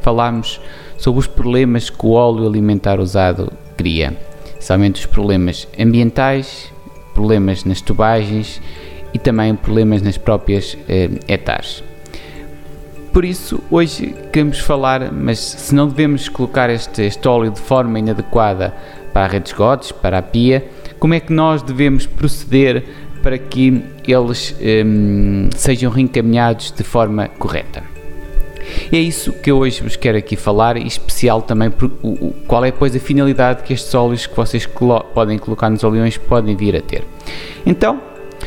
falámos sobre os problemas que o óleo alimentar usado cria, especialmente os problemas ambientais, problemas nas tubagens e também problemas nas próprias eh. Por isso, hoje queremos falar, mas se não devemos colocar este, este óleo de forma inadequada para a rede de esgotos, para a pia, como é que nós devemos proceder para que eles hum, sejam reencaminhados de forma correta. E é isso que eu hoje vos quero aqui falar, e especial também por, o, o, qual é depois a finalidade que estes óleos que vocês colo podem colocar nos oleões podem vir a ter. Então,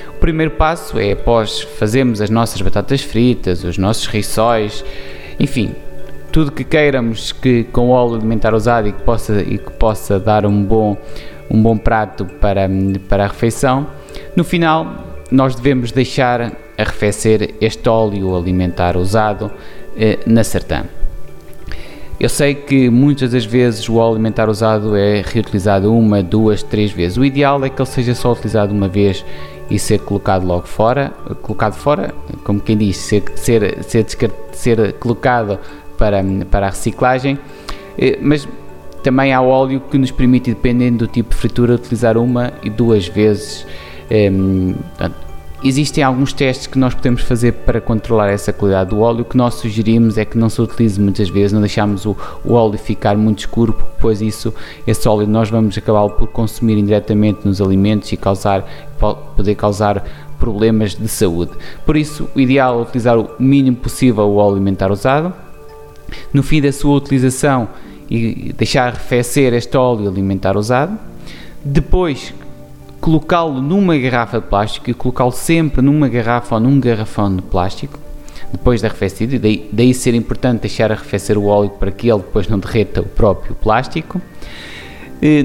o primeiro passo é após fazermos as nossas batatas fritas, os nossos rissóis, enfim, tudo que queiramos que com óleo alimentar usado e que possa, e que possa dar um bom um bom prato para, para a refeição. No final, nós devemos deixar arrefecer este óleo alimentar usado na sertã. Eu sei que muitas das vezes o óleo alimentar usado é reutilizado uma, duas, três vezes. O ideal é que ele seja só utilizado uma vez e ser colocado logo fora, colocado fora, como quem diz, ser, ser, ser, ser colocado para, para a reciclagem, eh, mas também há óleo que nos permite, dependendo do tipo de fritura, utilizar uma e duas vezes. Um, existem alguns testes que nós podemos fazer para controlar essa qualidade do óleo. O que nós sugerimos é que não se utilize muitas vezes, não deixamos o, o óleo ficar muito escuro, porque depois isso, esse óleo nós vamos acabar por consumir indiretamente nos alimentos e causar, poder causar problemas de saúde. Por isso, o ideal é utilizar o mínimo possível o óleo alimentar usado. No fim da sua utilização, e deixar arrefecer este óleo alimentar usado. Depois colocá-lo numa garrafa de plástico e colocá-lo sempre numa garrafa ou num garrafão de plástico depois de arrefecido, e daí, daí ser importante deixar arrefecer o óleo para que ele depois não derreta o próprio plástico.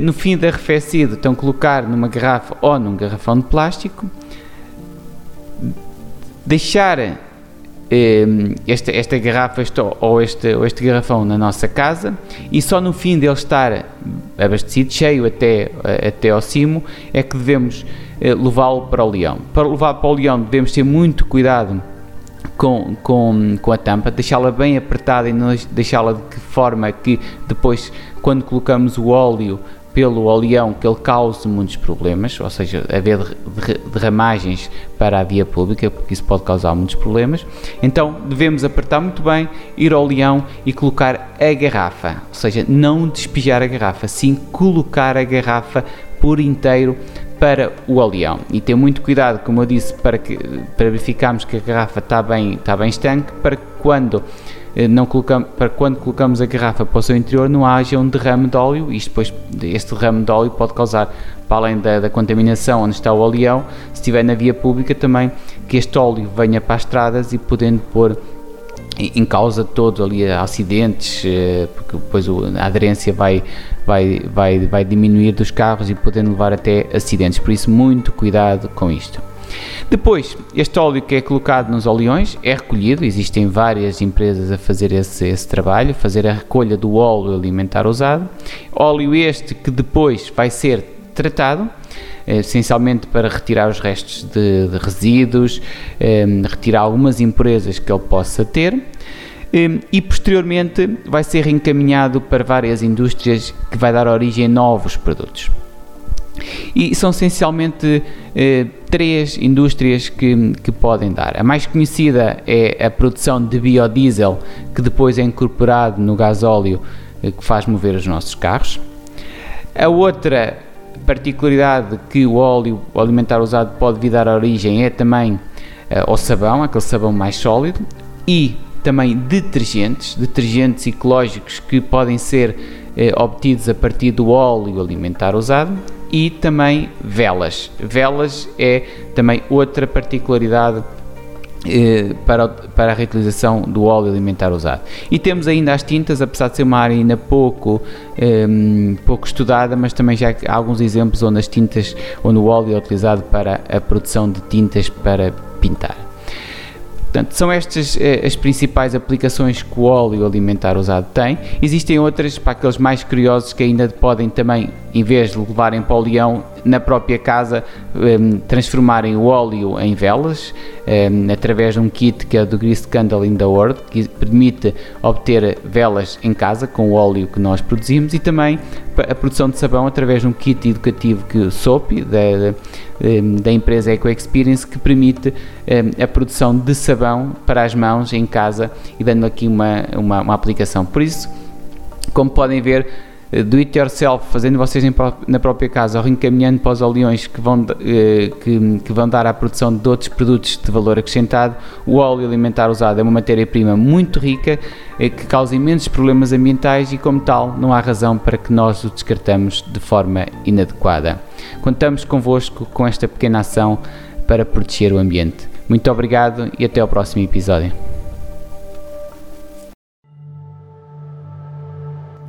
No fim de arrefecido, então colocar numa garrafa ou num garrafão de plástico, deixar esta, esta garrafa este, ou, este, ou este garrafão na nossa casa e só no fim dele estar abastecido, cheio até, até ao cimo, é que devemos eh, levá-lo para o leão. Para levar para o leão devemos ter muito cuidado com, com, com a tampa, deixá-la bem apertada e não deixá-la de forma que depois, quando colocamos o óleo pelo oleão que ele cause muitos problemas, ou seja, haver derramagens para a via pública, porque isso pode causar muitos problemas. Então devemos apertar muito bem, ir ao leão e colocar a garrafa, ou seja, não despejar a garrafa, sim colocar a garrafa por inteiro para o oleão e ter muito cuidado, como eu disse, para, que, para verificarmos que a garrafa está bem, está bem estanque, para que quando não colocamos, para quando colocamos a garrafa para o seu interior não haja um derrame de óleo, isto depois, este derrame de óleo pode causar, para além da, da contaminação onde está o oleão, se estiver na via pública também, que este óleo venha para as estradas e podendo pôr em causa todo ali acidentes, eh, porque depois a aderência vai, vai, vai, vai diminuir dos carros e podendo levar até acidentes, por isso muito cuidado com isto. Depois, este óleo que é colocado nos oleões é recolhido, existem várias empresas a fazer esse, esse trabalho, fazer a recolha do óleo alimentar usado. Óleo este que depois vai ser tratado, eh, essencialmente para retirar os restos de, de resíduos, eh, retirar algumas impurezas que ele possa ter. Eh, e posteriormente vai ser reencaminhado para várias indústrias que vai dar origem a novos produtos. E são essencialmente eh, três indústrias que, que podem dar. A mais conhecida é a produção de biodiesel, que depois é incorporado no gasóleo eh, que faz mover os nossos carros. A outra particularidade que o óleo alimentar usado pode vir dar origem é também eh, sabão, aquele sabão mais sólido, e também detergentes, detergentes ecológicos que podem ser eh, obtidos a partir do óleo alimentar usado e também velas. Velas é também outra particularidade eh, para, para a reutilização do óleo alimentar usado. E temos ainda as tintas, apesar de ser uma área ainda pouco, ehm, pouco estudada, mas também já há alguns exemplos onde as tintas, onde o óleo é utilizado para a produção de tintas para pintar. Portanto, são estas eh, as principais aplicações que o óleo alimentar usado tem. Existem outras para aqueles mais curiosos que ainda podem também, em vez de levarem para o leão, na própria casa, um, transformarem o óleo em velas, um, através de um kit que é do Grease Candle in the World, que permite obter velas em casa com o óleo que nós produzimos e também a produção de sabão através de um kit educativo que SOP, da, da empresa Eco Experience, que permite um, a produção de sabão para as mãos em casa e dando aqui uma, uma, uma aplicação. Por isso, como podem ver, do it yourself, fazendo vocês na própria casa ou reencaminhando para os oleões que vão, eh, que, que, vão dar à produção de outros produtos de valor acrescentado, o óleo alimentar usado é uma matéria-prima muito rica eh, que causa imensos problemas ambientais e, como tal, não há razão para que nós o descartamos de forma inadequada. Contamos convosco com esta pequena ação para proteger o ambiente. Muito obrigado e até ao próximo episódio.